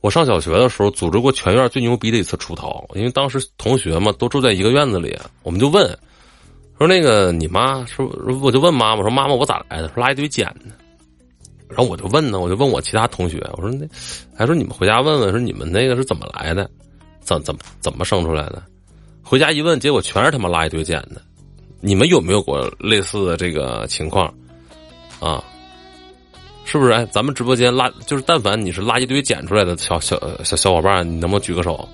我上小学的时候组织过全院最牛逼的一次出逃，因为当时同学嘛都住在一个院子里，我们就问说那个你妈说，我就问妈妈说妈妈我咋来的？说拉一堆捡的。然后我就问呢，我就问我其他同学，我说那还说你们回家问问，说你们那个是怎么来的，怎怎么怎么生出来的？回家一问，结果全是他妈拉一堆捡的。你们有没有过类似的这个情况啊？是不是？咱们直播间拉就是，但凡你是拉一堆捡出来的小小小小伙伴，你能不能举个手？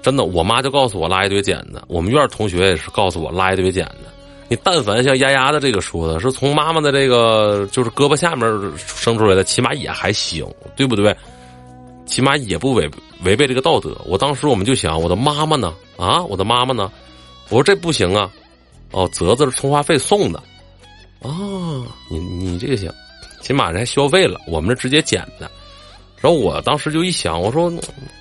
真的，我妈就告诉我拉一堆捡的，我们院同学也是告诉我拉一堆捡的。你但凡像丫丫的这个说的，是从妈妈的这个就是胳膊下面生出来的，起码也还行，对不对？起码也不违违背这个道德。我当时我们就想，我的妈妈呢？啊，我的妈妈呢？我说这不行啊！哦，泽子是充话费送的。哦，你你这个行。起码人还消费了，我们这直接捡的。然后我当时就一想，我说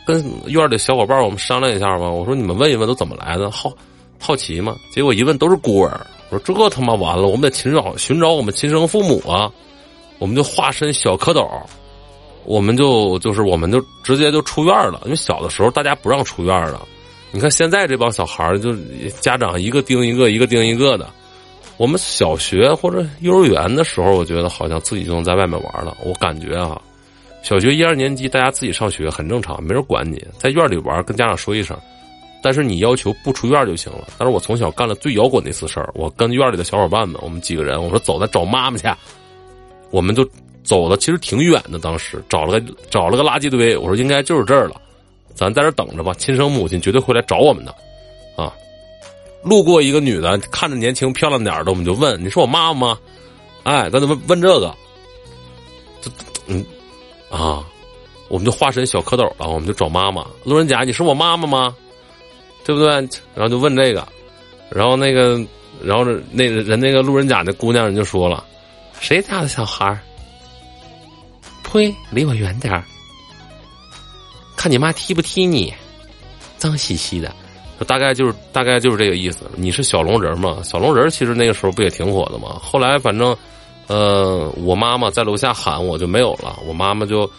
跟院里小伙伴我们商量一下吧。我说你们问一问都怎么来的，好好奇嘛。结果一问都是孤儿。我说这他妈完了，我们得寻找寻找我们亲生父母啊。我们就化身小蝌蚪，我们就就是我们就直接就出院了。因为小的时候大家不让出院了。你看现在这帮小孩就家长一个盯一个，一个盯一个的。我们小学或者幼儿园的时候，我觉得好像自己就能在外面玩了。我感觉啊，小学一二年级大家自己上学很正常，没人管你，在院里玩，跟家长说一声。但是你要求不出院就行了。但是我从小干了最摇滚的一次事儿，我跟院里的小伙伴们，我们几个人，我说走，咱找妈妈去。我们就走的其实挺远的，当时找了个找了个垃圾堆，我说应该就是这儿了，咱在这等着吧，亲生母亲绝对会来找我们的，路过一个女的，看着年轻漂亮点的，我们就问：“你是我妈妈吗？”哎，咱怎么问这个？这嗯啊，我们就化身小蝌蚪了，我们就找妈妈。路人甲，你是我妈妈吗？对不对？然后就问这个，然后那个，然后那人那个路人甲那姑娘人就说了：“谁家的小孩呸，离我远点看你妈踢不踢你？脏兮兮的。大概就是大概就是这个意思。你是小龙人嘛？小龙人其实那个时候不也挺火的嘛？后来反正，呃，我妈妈在楼下喊我就没有了。我妈妈就，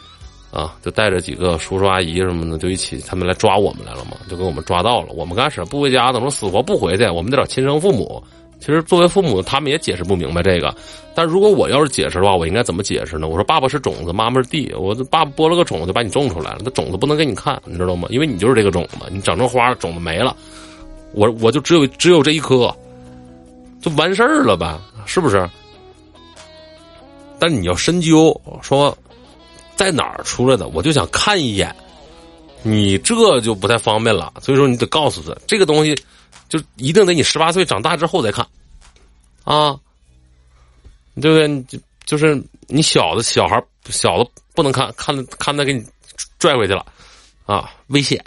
啊，就带着几个叔叔阿姨什么的，就一起他们来抓我们来了嘛，就给我们抓到了。我们刚开始不回家，等说死活不回去，我们得找亲生父母。其实作为父母，他们也解释不明白这个。但如果我要是解释的话，我应该怎么解释呢？我说爸爸是种子，妈妈是地。我爸爸播了个种子，就把你种出来了。那种子不能给你看，你知道吗？因为你就是这个种子，你长成花，种子没了，我我就只有只有这一颗，就完事儿了吧？是不是？但你要深究，说在哪儿出来的，我就想看一眼，你这就不太方便了。所以说，你得告诉他这个东西。就一定得你十八岁长大之后再看，啊，对不对？就就是你小的小孩小的不能看，看看他给你拽回去了，啊，危险。